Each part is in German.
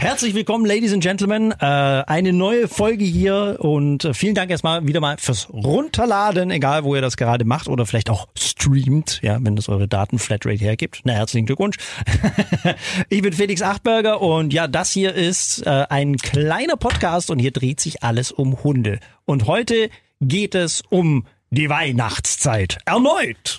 Herzlich willkommen, Ladies and Gentlemen. Äh, eine neue Folge hier und äh, vielen Dank erstmal wieder mal fürs Runterladen, egal wo ihr das gerade macht oder vielleicht auch streamt, ja, wenn das eure Datenflatrate hergibt. Na, herzlichen Glückwunsch. ich bin Felix Achtberger und ja, das hier ist äh, ein kleiner Podcast und hier dreht sich alles um Hunde. Und heute geht es um die Weihnachtszeit. Erneut.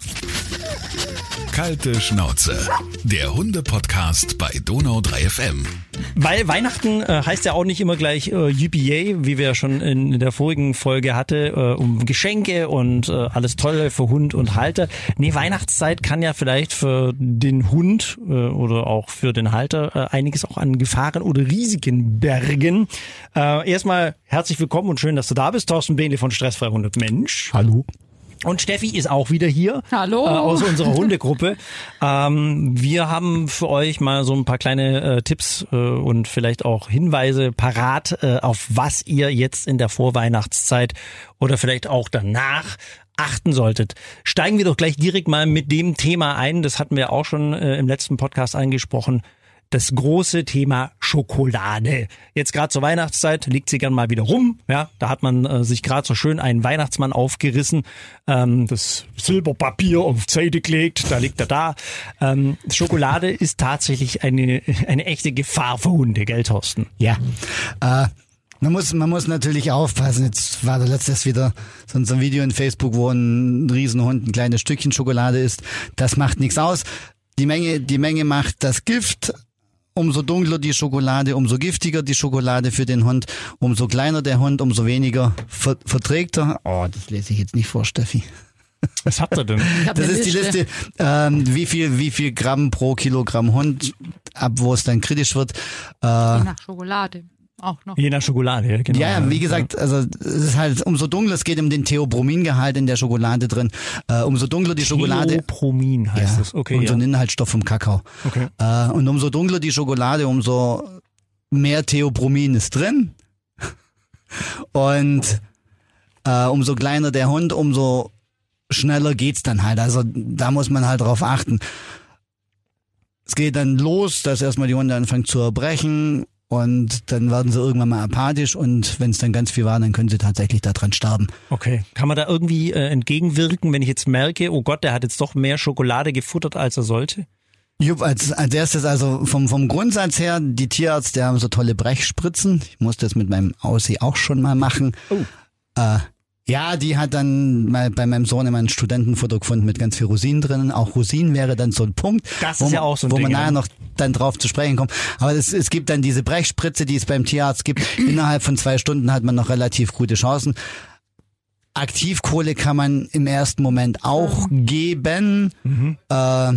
Kalte Schnauze. Der Hunde-Podcast bei Donau 3 FM. Weil Weihnachten äh, heißt ja auch nicht immer gleich äh, UPA, wie wir ja schon in, der vorigen Folge hatte, äh, um Geschenke und äh, alles Tolle für Hund und Halter. Nee, Weihnachtszeit kann ja vielleicht für den Hund äh, oder auch für den Halter äh, einiges auch an Gefahren oder Risiken bergen. Äh, erstmal herzlich willkommen und schön, dass du da bist, Thorsten Behnle von Stressfrei 100 Mensch. Hallo. Und Steffi ist auch wieder hier. Hallo. Äh, aus unserer Hundegruppe. ähm, wir haben für euch mal so ein paar kleine äh, Tipps äh, und vielleicht auch Hinweise parat, äh, auf was ihr jetzt in der Vorweihnachtszeit oder vielleicht auch danach achten solltet. Steigen wir doch gleich direkt mal mit dem Thema ein. Das hatten wir auch schon äh, im letzten Podcast angesprochen das große Thema Schokolade. Jetzt gerade zur Weihnachtszeit liegt sie gern mal wieder rum. Ja, da hat man äh, sich gerade so schön einen Weihnachtsmann aufgerissen, ähm, das Silberpapier auf Seite gelegt, da liegt er da. Ähm, Schokolade ist tatsächlich eine, eine echte Gefahr für Hunde, gell, Thorsten? Ja. Äh man muss, man muss natürlich aufpassen. Jetzt war da letztes wieder so ein Video in Facebook, wo ein Riesenhund ein kleines Stückchen Schokolade isst. Das macht nichts aus. Die Menge, die Menge macht das Gift umso dunkler die Schokolade, umso giftiger die Schokolade für den Hund, umso kleiner der Hund, umso weniger ver verträgt er. Oh, das lese ich jetzt nicht vor, Steffi. Was habt ihr denn? Das ist die Liste, ähm, wie viel, wie viel Gramm pro Kilogramm Hund, ab wo es dann kritisch wird. Äh, Je nach Schokolade auch noch. Je nach Schokolade, ja, genau. Ja, wie gesagt, also es ist halt, umso dunkler, es geht um den Theobromingehalt in der Schokolade drin, äh, umso dunkler die Schokolade. Theobromin heißt ja, es, okay. Und so ein Inhaltsstoff vom Kakao. Okay. Äh, und umso dunkler die Schokolade, umso mehr Theobromin ist drin. und äh, umso kleiner der Hund, umso schneller geht's dann halt. Also da muss man halt drauf achten. Es geht dann los, dass erstmal die Hunde anfangen zu erbrechen und dann werden sie irgendwann mal apathisch und wenn es dann ganz viel war, dann können sie tatsächlich daran sterben. Okay. Kann man da irgendwie äh, entgegenwirken, wenn ich jetzt merke, oh Gott, der hat jetzt doch mehr Schokolade gefuttert, als er sollte? Jupp, als, als erstes also vom, vom Grundsatz her, die Tierärzte haben so tolle Brechspritzen. Ich musste das mit meinem Aussie auch schon mal machen. Oh. Äh, ja, die hat dann mal bei meinem Sohn immer ein Studentenfutter gefunden mit ganz viel Rosinen drinnen. Auch Rosinen wäre dann so ein Punkt, das wo, ist ja auch so ein wo Ding, man nachher ja. noch dann drauf zu sprechen kommt. Aber es, es gibt dann diese Brechspritze, die es beim Tierarzt gibt. Innerhalb von zwei Stunden hat man noch relativ gute Chancen. Aktivkohle kann man im ersten Moment auch geben. Mhm. Äh,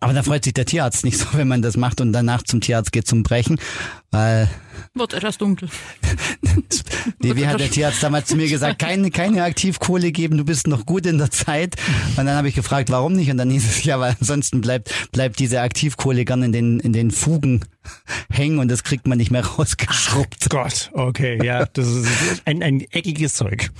aber da freut sich der Tierarzt nicht so, wenn man das macht und danach zum Tierarzt geht zum Brechen, weil wird etwas dunkel. nee, wie hat der Tierarzt damals zu mir gesagt, keine, keine Aktivkohle geben, du bist noch gut in der Zeit. Und dann habe ich gefragt, warum nicht? Und dann hieß es, ja, weil ansonsten bleibt, bleibt diese Aktivkohle gern in den, in den Fugen hängen und das kriegt man nicht mehr rausgeschrubbt. Ach Gott, okay, ja, das ist ein, ein eckiges Zeug.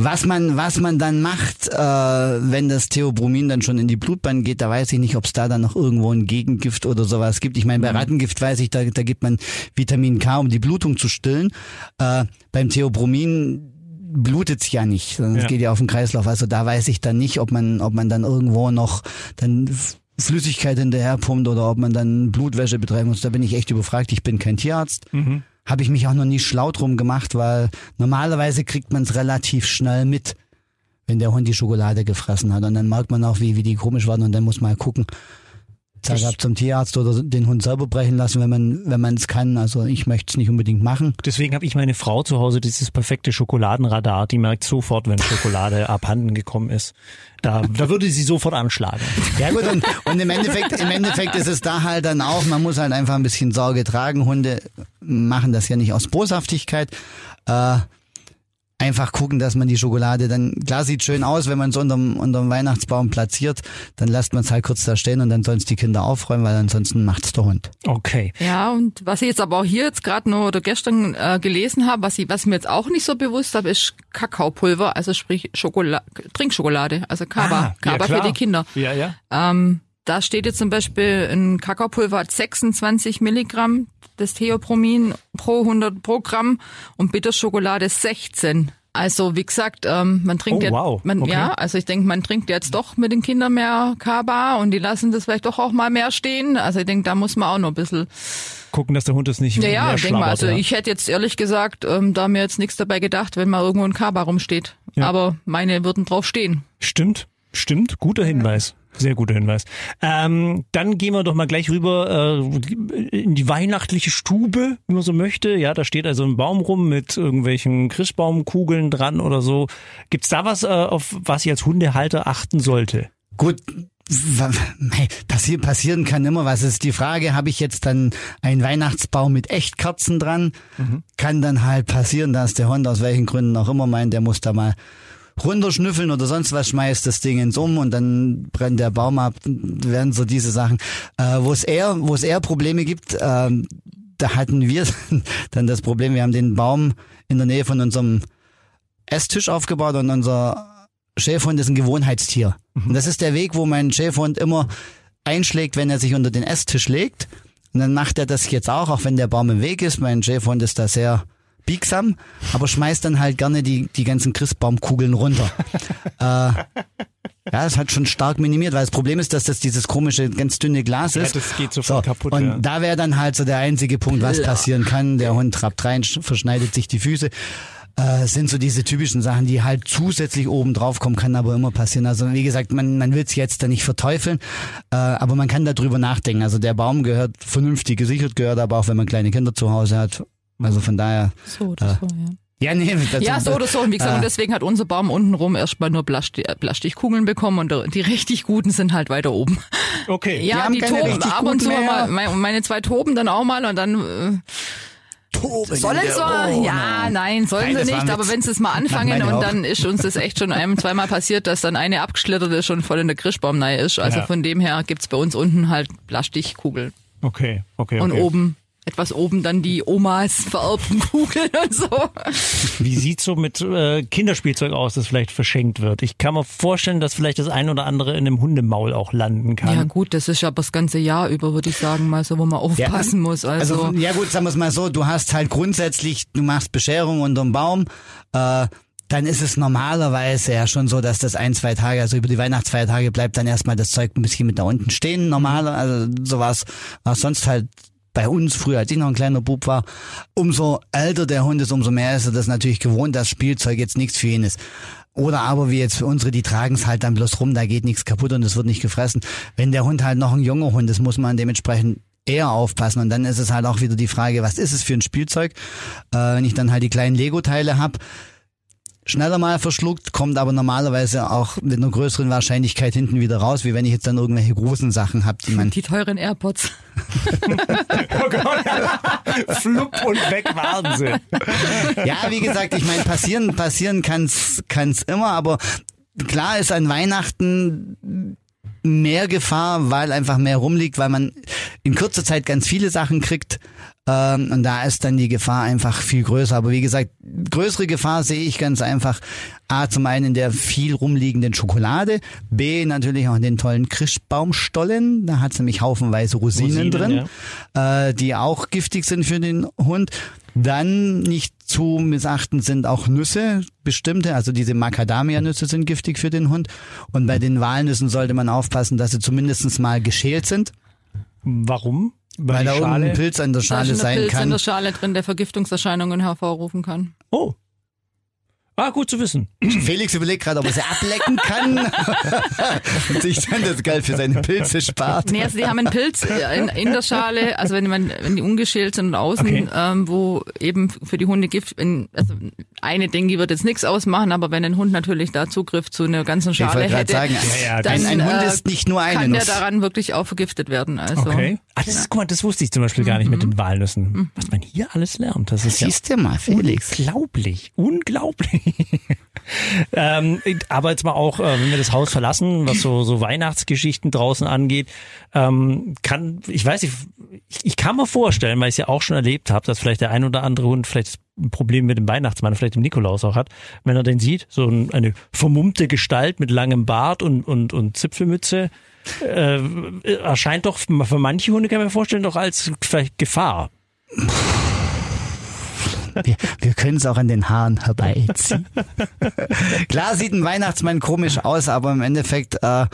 Was man, was man dann macht, äh, wenn das Theobromin dann schon in die Blutbahn geht, da weiß ich nicht, ob es da dann noch irgendwo ein Gegengift oder sowas gibt. Ich meine, bei Rattengift weiß ich, da, da gibt man Vitamin K, um die Blutung zu stillen. Äh, beim Theobromin blutet's ja nicht, sondern es Ja. geht ja auf den Kreislauf. Also da weiß ich dann nicht, ob man, ob man dann irgendwo noch dann Flüssigkeit hinterherpumpt oder ob man dann Blutwäsche betreiben muss. Da bin ich echt überfragt. Ich bin kein Tierarzt. Mhm. Habe ich mich auch noch nie schlau drum gemacht, weil normalerweise kriegt man es relativ schnell mit, wenn der Hund die Schokolade gefressen hat. Und dann merkt man auch, wie, wie die komisch waren und dann muss man halt gucken. Zeig Ich- ab zum Tierarzt oder den Hund selber brechen lassen, wenn man wenn man es kann. Also ich möchte es nicht unbedingt machen. Deswegen habe ich meine Frau zu Hause dieses perfekte Schokoladenradar. Die merkt sofort, wenn Schokolade abhanden gekommen ist. Da, da würde sie sofort anschlagen. Ja gut, und, und im Endeffekt, im Endeffekt ist es da halt dann auch, man muss halt einfach ein bisschen Sorge tragen. Hunde machen das ja nicht aus Boshaftigkeit. Äh, einfach gucken, dass man die Schokolade dann, klar sieht schön aus, wenn man es unterm, unterm Weihnachtsbaum platziert, dann lässt man es halt kurz da stehen und dann sollen es die Kinder aufräumen, weil ansonsten macht's der Hund. Okay. Ja, und was ich jetzt aber auch hier jetzt gerade nur oder gestern äh, gelesen habe, was ich, was mir jetzt auch nicht so bewusst habe, ist Kakaopulver, also sprich Schokolade, Trinkschokolade, also Kaba, Ah, ja, Kaba für klar. die Kinder. Ja, ja. Ähm, da steht jetzt zum Beispiel ein Kakaopulver hat 26 Milligramm des Theopromin pro 100 pro Gramm und Bitterschokolade 16. Also wie gesagt, ähm, man trinkt Oh, jetzt, wow. man, Okay. ja, also ich denke, man trinkt jetzt doch mit den Kindern mehr Kaba und die lassen das vielleicht doch auch mal mehr stehen. Also ich denke, da muss man auch noch ein bisschen Gucken, dass der Hund es nicht ja, ja, mehr ich denke mal, schlabbert, also ja. ich hätte jetzt ehrlich gesagt ähm, da mir jetzt nichts dabei gedacht, wenn mal irgendwo ein Kaba rumsteht. Ja. Aber meine würden drauf stehen. Stimmt, stimmt, guter Hinweis. Sehr guter Hinweis. Ähm, dann gehen wir doch mal gleich rüber äh, in die weihnachtliche Stube, wenn man so möchte. Ja, da steht also ein Baum rum mit irgendwelchen Christbaumkugeln dran oder so. Gibt's da was, äh, auf was ich als Hundehalter achten sollte? Gut, passieren kann immer was. Ist die Frage, habe ich jetzt dann einen Weihnachtsbaum mit Echtkerzen dran? Kann dann halt passieren, dass der Hund aus welchen Gründen auch immer meint, der muss da mal runterschnüffeln oder sonst was, schmeißt das Ding ins Um und dann brennt der Baum ab, werden so diese Sachen. Äh, wo es eher, wo es eher Probleme gibt, ähm, da hatten wir dann das Problem, wir haben den Baum in der Nähe von unserem Esstisch aufgebaut und unser Schäferhund ist ein Gewohnheitstier. Und das ist der Weg, wo mein Schäferhund immer einschlägt, wenn er sich unter den Esstisch legt. Und dann macht er das jetzt auch, auch wenn der Baum im Weg ist. Mein Schäferhund ist da sehr biegsam, aber schmeißt dann halt gerne die, die ganzen Christbaumkugeln runter. äh, ja, das hat schon stark minimiert, weil das Problem ist, dass das dieses komische, ganz dünne Glas ist. das geht sofort kaputt, Und ja. da wäre dann halt so der einzige Punkt, was passieren kann. Der Hund trappt rein, sch- verschneidet sich die Füße. Äh, sind so diese typischen Sachen, die halt zusätzlich oben drauf kommen, kann aber immer passieren. Also wie gesagt, man, man will es jetzt da nicht verteufeln, äh, aber man kann darüber nachdenken. Also der Baum gehört vernünftig gesichert, gehört aber auch, wenn man kleine Kinder zu Hause hat. Also von daher, So oder so, ja. ja, nee, das, Ja, so oder so. Und wie gesagt, äh, und deswegen hat unser Baum untenrum erstmal nur Plasti Plastikkugeln bekommen und die richtig guten sind halt weiter oben. Okay. Ja, haben die, keine toben richtig ab und zu mehr. mal. Meine, zwei toben dann auch mal und dann Toben äh, sollen in der sie, Wohnung. ja, nein, sollen Nein, sie nicht, aber wenn sie es mal anfangen und auch. dann ist uns das echt schon einem zweimal passiert, dass dann eine abgeschlittert ist und voll in der Christbaumnei ist. Also Ja. von dem her gibt's bei uns unten halt Plastikkugeln Okay, okay, okay. und oben etwas oben dann die Omas vererbten Kugeln und so. Wie sieht's so mit äh, Kinderspielzeug aus, das vielleicht verschenkt wird? Ich kann mir vorstellen, dass vielleicht das ein oder andere in einem Hundemaul auch landen kann. Ja gut, das ist ja das ganze Jahr über, würde ich sagen, mal so, wo man aufpassen muss. Also, Also, ja gut, sagen wir es mal so, du hast halt grundsätzlich, du machst Bescherung unterm Baum, äh, dann ist es normalerweise ja schon so, dass das ein, zwei Tage, also über die Weihnachtsfeiertage bleibt dann erstmal das Zeug ein bisschen mit da unten stehen, normal, also so war es sonst halt bei uns früher, als ich noch ein kleiner Bub war, umso älter der Hund ist, umso mehr ist er das natürlich gewohnt, dass Spielzeug jetzt nichts für ihn ist. Oder aber wie jetzt für unsere, die tragen es halt dann bloß rum, da geht nichts kaputt und es wird nicht gefressen. Wenn der Hund halt noch ein junger Hund ist, muss man dementsprechend eher aufpassen. Und dann ist es halt auch wieder die Frage, was ist es für ein Spielzeug? Äh, wenn ich dann halt die kleinen Lego-Teile hab, schneller mal verschluckt, kommt aber normalerweise auch mit einer größeren Wahrscheinlichkeit hinten wieder raus, wie wenn ich jetzt dann irgendwelche großen Sachen hab, die man die teuren AirPods. Oh Gott. Flupp und weg waren sie. Ja, wie gesagt, ich meine, passieren, passieren kann's, kann's immer, aber klar ist an Weihnachten mehr Gefahr, weil einfach mehr rumliegt, weil man in kurzer Zeit ganz viele Sachen kriegt. Ähm, und da ist dann die Gefahr einfach viel größer. Aber wie gesagt, größere Gefahr sehe ich ganz einfach. A, zum einen in der viel rumliegenden Schokolade. B, natürlich auch in den tollen Christbaumstollen. Da hat's nämlich haufenweise Rosinen, Rosinen, drin, äh, die auch giftig sind für den Hund. Dann nicht zu missachten sind auch Nüsse, bestimmte, also diese Macadamia-Nüsse sind giftig für den Hund. Und bei den Walnüssen sollte man aufpassen, dass sie zumindest mal geschält sind, Warum? Weil da Schale- irgendein Pilz an der Da Schale ist ein sein Pilz in kann. der Schale drin, der Vergiftungserscheinungen hervorrufen kann. Oh. Ah, gut zu wissen. Felix überlegt gerade, ob er sie ablecken kann und sich dann das Geld für seine Pilze spart. Nee, also die haben einen Pilz in, in der Schale, also wenn man, wenn die ungeschält sind und außen, Okay. ähm, wo eben für die Hunde Gift, in, also eine ich wird jetzt nichts ausmachen, aber wenn ein Hund natürlich da Zugriff zu einer ganzen Schale hätte, sagen, Ja, ja, dann ein, ein Hund äh, ist nicht nur eine kann der Nuss. daran wirklich auch vergiftet werden. Also Okay. Ah, das ist, guck mal, das wusste ich zum Beispiel gar nicht mit den Walnüssen. Was man hier alles lernt, das ist ja Siehst du mal, Felix. unglaublich, unglaublich. ähm, aber jetzt mal auch, äh, wenn wir das Haus verlassen, was so, so Weihnachtsgeschichten draußen angeht, ähm, kann, ich weiß nicht, ich, ich kann mir vorstellen, weil ich es ja auch schon erlebt habe, dass vielleicht der ein oder andere Hund vielleicht ein Problem mit dem Weihnachtsmann, vielleicht dem Nikolaus auch hat, wenn er den sieht, so ein, eine vermummte Gestalt mit langem Bart und, und, und Zipfelmütze, äh, erscheint doch für manche Hunde, kann man mir vorstellen, doch als vielleicht Gefahr. Wir, wir können es auch an den Haaren herbeiziehen. Klar sieht ein Weihnachtsmann komisch aus, aber im Endeffekt äh,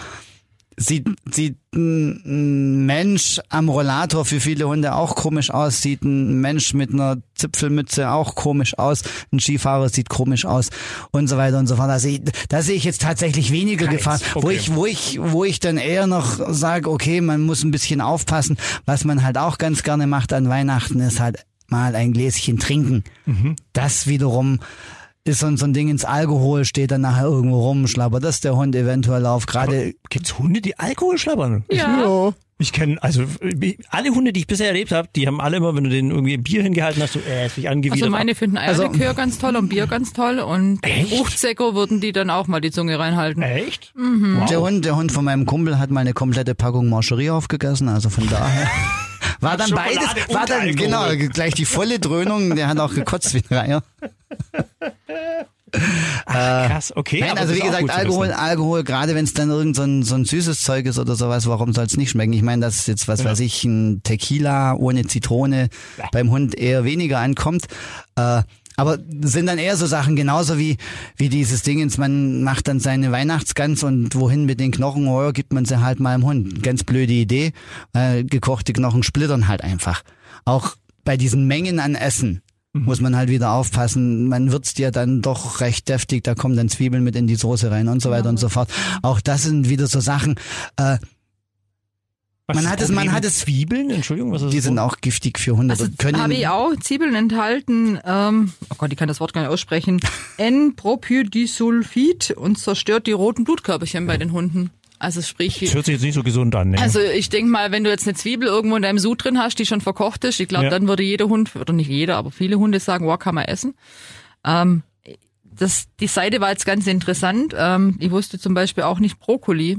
sieht, sieht ein Mensch am Rollator für viele Hunde auch komisch aus, sieht ein Mensch mit einer Zipfelmütze auch komisch aus, ein Skifahrer sieht komisch aus und so weiter und so fort. Da sehe, da sehe ich jetzt tatsächlich weniger Keins, Gefahr, wo okay. ich, wo ich, wo ich dann eher noch sage, okay, man muss ein bisschen aufpassen. Was man halt auch ganz gerne macht an Weihnachten, ist halt mal ein Gläschen trinken. Das wiederum ist so, ein- so ein Ding ins Alkohol, steht dann nachher irgendwo rum, schlabbert das der Hund eventuell auf. Gerade Gibt's Hunde, die Alkohol schlabbern? Ja. Ich kenne, also äh, alle Hunde, die ich bisher erlebt habe, die haben alle immer, wenn du denen irgendwie ein Bier hingehalten hast, so, äh, ist mich angewidert. Also meine finden Eierlikör ganz toll und Bier ganz toll und? Fruchtsäcker würden die dann auch mal die Zunge reinhalten. Echt? Der Hund, der Hund von meinem Kumpel hat mal eine komplette Packung Marcherie aufgegessen, also von daher. War dann Schokolade beides, war dann, Alkohol. genau, gleich die volle Dröhnung, der hat auch gekotzt wie ein Reiher. Krass, okay. Nein, aber also wie gesagt, Alkohol. Alkohol, gerade wenn es dann irgend so ein, so ein süßes Zeug ist oder sowas, warum soll es nicht schmecken? Ich meine, dass jetzt, was weiß ich, ein Tequila ohne Zitrone beim Hund eher weniger ankommt. Äh, aber sind dann eher so Sachen genauso wie, wie dieses Dingens, man macht dann seine Weihnachtsgans und wohin mit den Knochen, oh, gibt man sie halt mal dem Hund. Ganz blöde Idee. Äh, gekochte Knochen splittern halt einfach. Auch bei diesen Mengen an Essen muss man halt wieder aufpassen. Man würzt ja dann doch recht deftig, da kommen dann Zwiebeln mit in die Soße rein und so weiter und so fort. Auch das sind wieder so Sachen, äh, Was man hat es- man hat es- Zwiebeln, Entschuldigung, was ist die das? sind auch giftig für Hunde. Also können habe ich auch Zwiebeln enthalten, ähm, oh Gott, ich kann das Wort gar nicht aussprechen, N-Propyldisulfid und zerstört die roten Blutkörperchen bei den Hunden. Also sprich, Das hört sich jetzt nicht so gesund an, ne? also ich denk mal, wenn du jetzt eine Zwiebel irgendwo in deinem Sud drin hast, die schon verkocht ist, ich glaube, Ja. dann würde jeder Hund, oder nicht jeder, aber viele Hunde sagen, wow, kann man essen. Ähm, das, die Seite war jetzt ganz interessant. Ähm, ich wusste zum Beispiel auch nicht Brokkoli.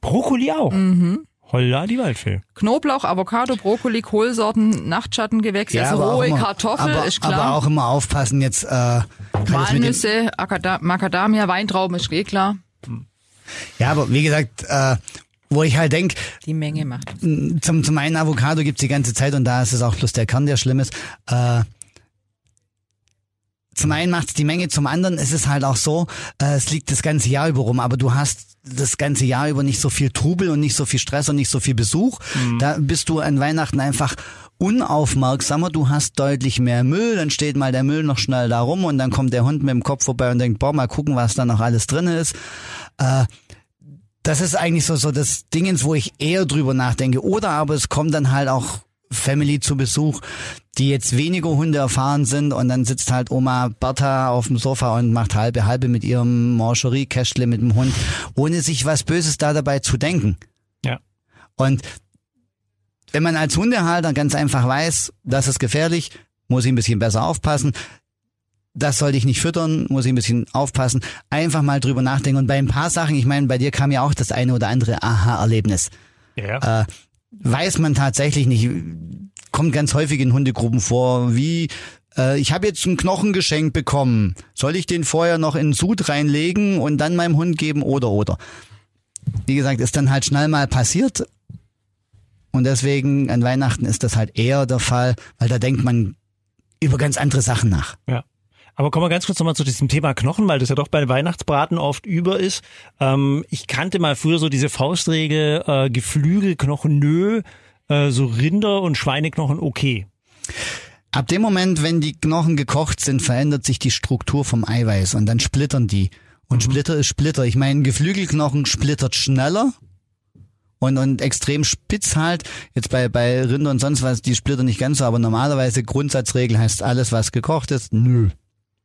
Brokkoli auch. Mhm. Holla, die Waldfee. Knoblauch, Avocado, Brokkoli, Kohlsorten, Nachtschattengewächse, also aber auch rohe immer- Kartoffel, aber, ist klar. Aber auch immer aufpassen jetzt. Äh, Walnüsse, Macadamia, Weintrauben ist eh klar. ja, aber wie gesagt, äh, wo ich halt denk, Die Menge macht. zum, zum einen Avocado gibt's die ganze Zeit und da ist es auch bloß der Kern, der schlimm ist. Äh, zum einen macht's die Menge, zum anderen ist es halt auch so, äh, es liegt das ganze Jahr über rum, aber du hast das ganze Jahr über nicht so viel Trubel und nicht so viel Stress und nicht so viel Besuch. Da bist du an Weihnachten einfach unaufmerksamer, du hast deutlich mehr Müll, dann steht mal der Müll noch schnell da rum und dann kommt der Hund mit dem Kopf vorbei und denkt, boah, mal gucken, was da noch alles drin ist. Äh, das ist eigentlich so, so das Dingens, wo ich eher drüber nachdenke. Oder aber es kommt dann halt auch Family zu Besuch, die jetzt weniger Hunde erfahren sind und dann sitzt halt Oma Bertha auf dem Sofa und macht halbe halbe mit ihrem Mancherie-Kästle mit dem Hund, ohne sich was Böses da dabei zu denken. Ja. Und wenn man als Hundehalter ganz einfach weiß, das ist gefährlich, muss ich ein bisschen besser aufpassen. Das sollte ich nicht füttern, muss ich ein bisschen aufpassen. Einfach mal drüber nachdenken. Und bei ein paar Sachen, ich meine, bei dir kam ja auch das eine oder andere Aha-Erlebnis. Ja. Äh, weiß man tatsächlich nicht. Kommt ganz häufig in Hundegruppen vor, wie äh, ich habe jetzt einen Knochen geschenkt bekommen. Soll ich den vorher noch in den Sud reinlegen und dann meinem Hund geben oder oder? Wie gesagt, ist dann halt schnell mal passiert. Und deswegen an Weihnachten ist das halt eher der Fall, weil da denkt man über ganz andere Sachen nach. Ja. Aber kommen wir ganz kurz nochmal zu diesem Thema Knochen, weil das ja doch bei Weihnachtsbraten oft über ist. Ähm, ich kannte mal früher so diese Faustregel, äh, Geflügelknochen nö, äh, so Rinder- und Schweineknochen okay. Ab dem Moment, wenn die Knochen gekocht sind, verändert sich die Struktur vom Eiweiß und dann splittern die. Und Splitter ist Splitter. Ich meine, Geflügelknochen splittert schneller und, und extrem spitz halt. Jetzt bei, bei Rinder und sonst was, die splittern nicht ganz so, aber normalerweise Grundsatzregel heißt alles, was gekocht ist, nö.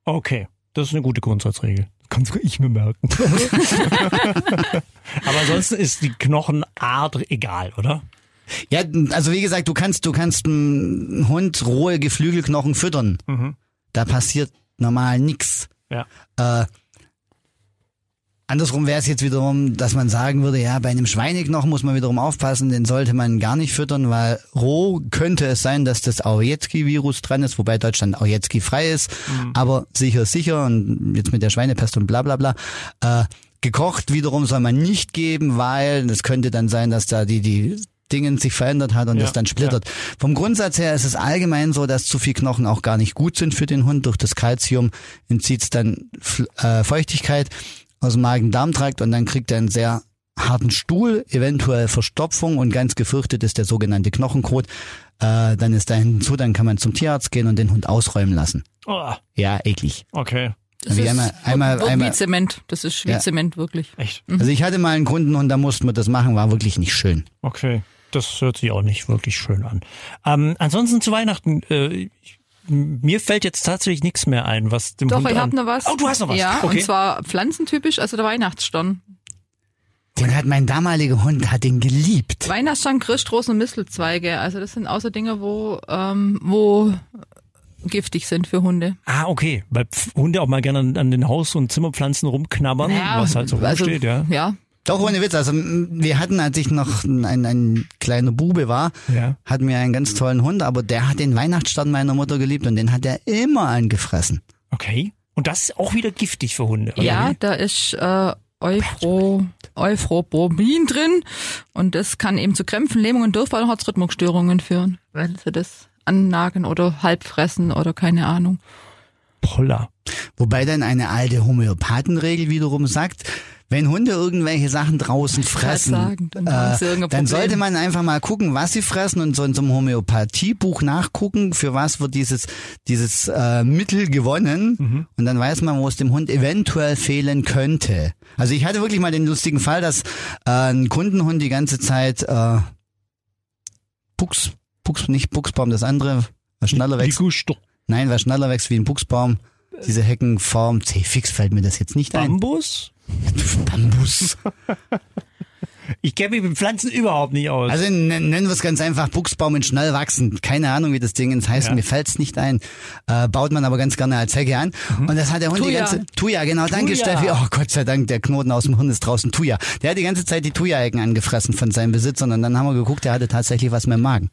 Okay, das ist eine gute Grundsatzregel. Kann sogar ich mir merken. Aber ansonsten ist die Knochenart egal, oder? Ja, also wie gesagt, du kannst, du kannst einen Hund rohe Geflügelknochen füttern. Da passiert normal nix. Ja. Äh, Andersrum wäre es jetzt wiederum, dass man sagen würde, ja, bei einem Schweineknochen muss man wiederum aufpassen, den sollte man gar nicht füttern, weil roh könnte es sein, dass das Aujetski-Virus dran ist, wobei Deutschland Aujetski frei ist, aber sicher, sicher und jetzt mit der Schweinepest und bla bla bla. Äh, gekocht wiederum soll man nicht geben, weil es könnte dann sein, dass da die, die Dingen sich verändert hat und Ja, das dann splittert. Vom Grundsatz her ist es allgemein so, dass zu viel Knochen auch gar nicht gut sind für den Hund. Durch das Kalzium entzieht es dann äh, Feuchtigkeit aus dem Magen-Darm-Trakt und dann kriegt er einen sehr harten Stuhl, eventuell Verstopfung und ganz gefürchtet ist der sogenannte Knochenkot. Äh, dann ist da hinzu, dann kann man zum Tierarzt gehen und den Hund ausräumen lassen. Oh, Ja, eklig. okay. Das Wie ist einmal- einmal- einmal- wie Zement. Das ist wie Ja. Zement, wirklich. Echt? Also ich hatte mal einen Kundenhund, da mussten wir das machen, war wirklich nicht schön. Okay. Das hört sich auch nicht wirklich schön an. Ähm, ansonsten zu Weihnachten, äh, ich, mir fällt jetzt tatsächlich nichts mehr ein, was dem Doch, Hund ich habe noch was. Oh, du hast noch was. Ja, okay. und zwar pflanzentypisch, also der Weihnachtsstern. Den hat mein damaliger Hund, hat den geliebt. Weihnachtsstern, Christrosen und Mistelzweige. Also das sind außer Dinge, wo, ähm, wo giftig sind für Hunde. Ah, okay. Weil Hunde auch mal gerne an, an den Haus- und Zimmerpflanzen rumknabbern, was halt so also, rumsteht, ja. Ja, Doch, ohne Witz. Also wir hatten, als ich noch ein, ein kleiner Bube war, Ja. hatten wir einen ganz tollen Hund, aber der hat den Weihnachtsstern meiner Mutter geliebt und den hat er immer angefressen. Okay. Und das ist auch wieder giftig für Hunde, oder? ja, wie? da ist äh, Euphro, Euphroborbin drin und das kann eben zu Krämpfen, Lähmungen und Durchfall und Herzrhythmusstörungen führen, wenn sie das annagen oder halb fressen oder keine Ahnung. Poller. Wobei dann eine alte Homöopathenregel wiederum sagt, wenn Hunde irgendwelche Sachen draußen fressen, sagen, dann äh, dann sollte man einfach mal gucken, was sie fressen und so in so einem Homöopathiebuch nachgucken, für was wird dieses, dieses äh, Mittel gewonnen. Mhm. Und dann weiß man, wo es dem Hund eventuell fehlen könnte. Also ich hatte wirklich mal den lustigen Fall, dass äh, ein Kundenhund die ganze Zeit äh, Buchs, Buchs, nicht Buchsbaum, das andere, was schneller wächst. Nein, was schneller wächst wie ein Buchsbaum. Diese Heckenform. C-Fix fällt mir das jetzt nicht ein. Bambus? Bambus. Ich kenne mich mit Pflanzen überhaupt nicht aus. Also nen- nennen wir es ganz einfach Buchsbaum und schnell wachsen. Keine Ahnung, wie das Ding ins heißt. Ja. Mir fällt's nicht ein. Äh, baut man aber ganz gerne als Hecke an. Und das hat der Hund die Thuja. ganze... Tuja, genau. Danke, Thuja. Steffi. Oh Gott sei Dank, der Knoten aus dem Hirn ist draußen. Tuja. Der hat die ganze Zeit die Tuja-Hecken angefressen von seinen Besitzern. Und dann haben wir geguckt, der hatte tatsächlich was mit dem Magen.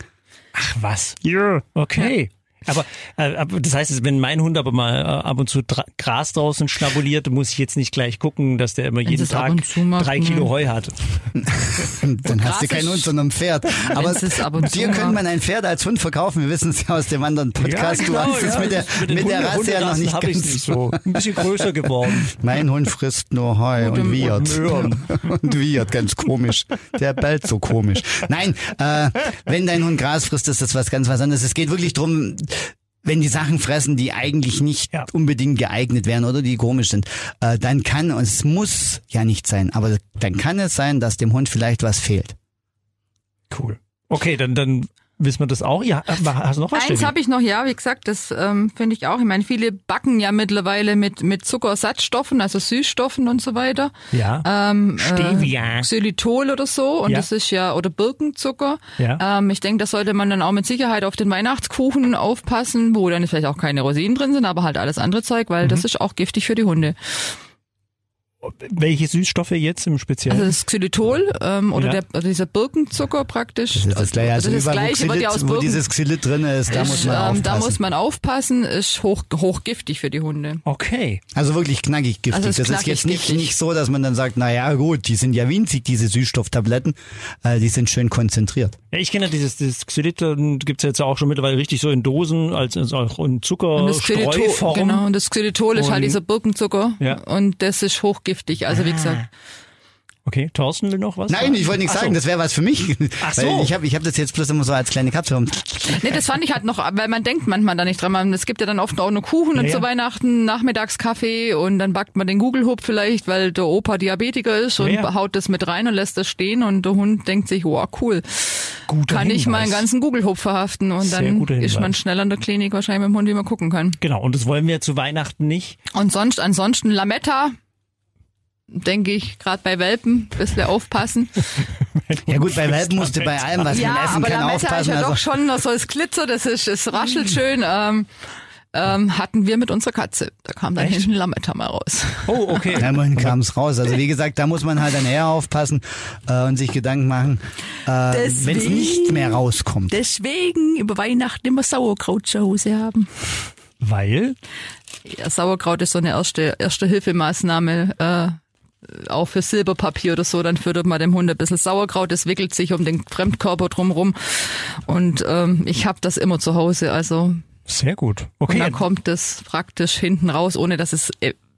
Ach was. Ja. Okay. Aber, äh, aber das heißt, wenn mein Hund aber mal äh, ab und zu Gras draußen schnabuliert, muss ich jetzt nicht gleich gucken, dass der immer jeden Tag und drei ne. Kilo Heu hat. Dann hast du keinen Hund, sondern ein Pferd. Aber es ist ab und zu dir könnte man ein Pferd als Hund verkaufen. Wir wissen es ja aus dem anderen Podcast. du hast es mit der, mit der Rasse ja noch nicht ganz nicht so. Ein bisschen größer geworden. Mein Hund frisst nur Heu und wiehert. Möhren. Und wiehert, ganz komisch. Der bellt so komisch. Nein, äh, wenn dein Hund Gras frisst, ist das was ganz was anderes. Es geht wirklich drum, wenn die Sachen fressen, die eigentlich nicht Ja. unbedingt geeignet wären oder die komisch sind, äh, dann kann, und es muss ja nicht sein, aber dann kann es sein, dass dem Hund vielleicht was fehlt. Cool. Okay, dann, dann wissen wir das auch. Ja, aber hast du noch was? Eins habe ich noch, ja, wie gesagt, das ähm, finde ich auch. Ich meine, viele backen ja mittlerweile mit, mit Zuckersatzstoffen, also Süßstoffen und so weiter. Ja. Ähm, Stevia. Äh, Xylitol oder so. Und Ja. das ist ja, oder Birkenzucker. Ja. Ähm, ich denke, da sollte man dann auch mit Sicherheit auf den Weihnachtskuchen aufpassen, wo dann vielleicht auch keine Rosinen drin sind, aber halt alles andere Zeug, weil Mhm. das ist auch giftig für die Hunde. Welche Süßstoffe jetzt im Speziellen? Also das Xylitol ähm, oder Ja. der, also dieser Birkenzucker praktisch. Das ist das gleiche, also das, ist das überall, wo, gleiche wird ja aus Xylit, wo Birken. dieses Xylit drin ist, da ist, muss man ähm, aufpassen. da muss man aufpassen, ist hoch, hochgiftig für die Hunde. okay. Also wirklich knackig giftig. Also es ist das ist jetzt nicht, nicht so, dass man dann sagt, na ja, gut, die sind ja winzig, diese Süßstofftabletten. Äh, die sind schön konzentriert. Ja, ich kenne ja dieses, dieses Xylit, gibt's jetzt auch schon mittlerweile richtig so in Dosen, als, als auch in Und das Xylitol, Zuckerstreuform. genau, und das Xylitol ist halt dieser Birkenzucker Ja. und das ist hochgiftig. Also wie gesagt, Okay, Thorsten will noch was? Nein, ich wollte nichts Ach so. sagen, das wäre was für mich. Ach so. Weil ich habe ich hab das jetzt bloß immer so als kleine Katze. nee, das fand ich halt noch, weil man denkt manchmal da nicht dran. Man, es gibt ja dann oft auch noch Kuchen und Ja, zu ja. Weihnachten, Nachmittagskaffee und dann backt man den Gugelhub vielleicht, weil der Opa Diabetiker ist und Ja, ja. haut das mit rein und lässt das stehen und der Hund denkt sich, wow, cool, Guter kann ich Hinweis. meinen ganzen Gugelhub verhaften und Sehr dann ist man schnell an der Klinik wahrscheinlich mit dem Hund, wie man gucken kann. Genau, und das wollen wir zu Weihnachten nicht. Und sonst, ansonsten Lametta, denke ich, gerade bei Welpen, ein bisschen aufpassen. Ja gut, bei Welpen musst du bei allem, was ja, man essen aber kann, Lametta ist aufpassen. ja Also, doch schon noch so das Glitzer, das ist, es raschelt schön. Ähm, ähm, hatten wir mit unserer Katze. Da kam dann Echt? hinten Lametta mal raus. Oh, okay. Ja, immerhin kam es raus. Also wie gesagt, da muss man halt dann eher aufpassen äh, und sich Gedanken machen, äh, wenn es nicht mehr rauskommt. Deswegen über Weihnachten immer Sauerkraut zu Hause haben. Weil? Ja, Sauerkraut ist so eine erste, erste Hilfemaßnahme, äh, auch für Silberpapier oder so, dann füttert man dem Hund ein bisschen Sauerkraut, das wickelt sich um den Fremdkörper drumrum und ähm, ich habe das immer zu Hause, also Sehr gut. und Okay. dann kommt das praktisch hinten raus, ohne dass es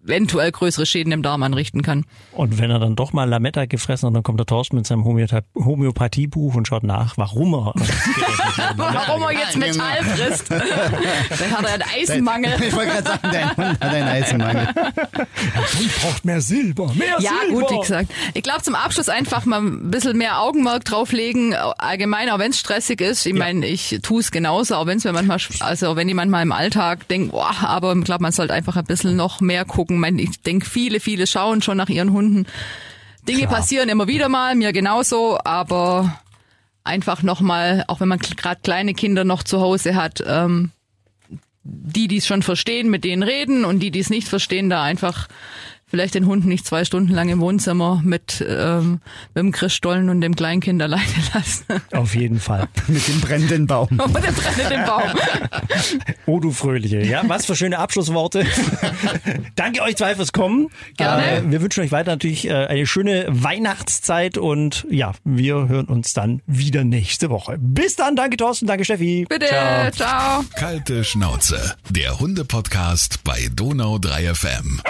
eventuell größere Schäden im Darm anrichten kann. Und wenn er dann doch mal Lametta gefressen hat, dann kommt der Thorsten mit seinem Homöopath- Homöopathiebuch und schaut nach, warum er Warum er jetzt Metall frisst? Dann hat er einen Eisenmangel. Ich wollte gerade sagen, dein Hund hat einen Eisenmangel. Hund braucht mehr Silber, mehr Ja, Silber. gut, wie gesagt. Ich glaube, zum Abschluss einfach mal ein bisschen mehr Augenmerk drauflegen. Allgemein, auch wenn es stressig ist. Ich meine, ich tue es genauso, auch wenn es mir manchmal, also wenn ich manchmal im Alltag denke, boah, aber ich glaube, man sollte einfach ein bisschen noch mehr gucken. Ich, mein, ich denke, viele, viele schauen schon nach ihren Hunden. Dinge passieren immer wieder mal, mir genauso, aber einfach nochmal, auch wenn man gerade kleine Kinder noch zu Hause hat, ähm, die, die es schon verstehen, mit denen reden und die, die es nicht verstehen, da einfach vielleicht den Hund nicht zwei Stunden lang im Wohnzimmer mit, ähm, mit dem Christstollen und dem Kleinkind alleine lassen. Auf jeden Fall. Mit dem brennenden Baum. und der brennt den Baum. Oh, du Fröhliche. Ja, was für schöne Abschlussworte. Danke euch zwei fürs Kommen. Gerne. Äh, wir wünschen euch weiter natürlich äh, eine schöne Weihnachtszeit und ja, wir hören uns dann wieder nächste Woche. Bis dann. Danke, Thorsten. Danke, Steffi. Bitte, Ciao. ciao. Kalte Schnauze, der Hunde-Podcast bei Donau 3 FM.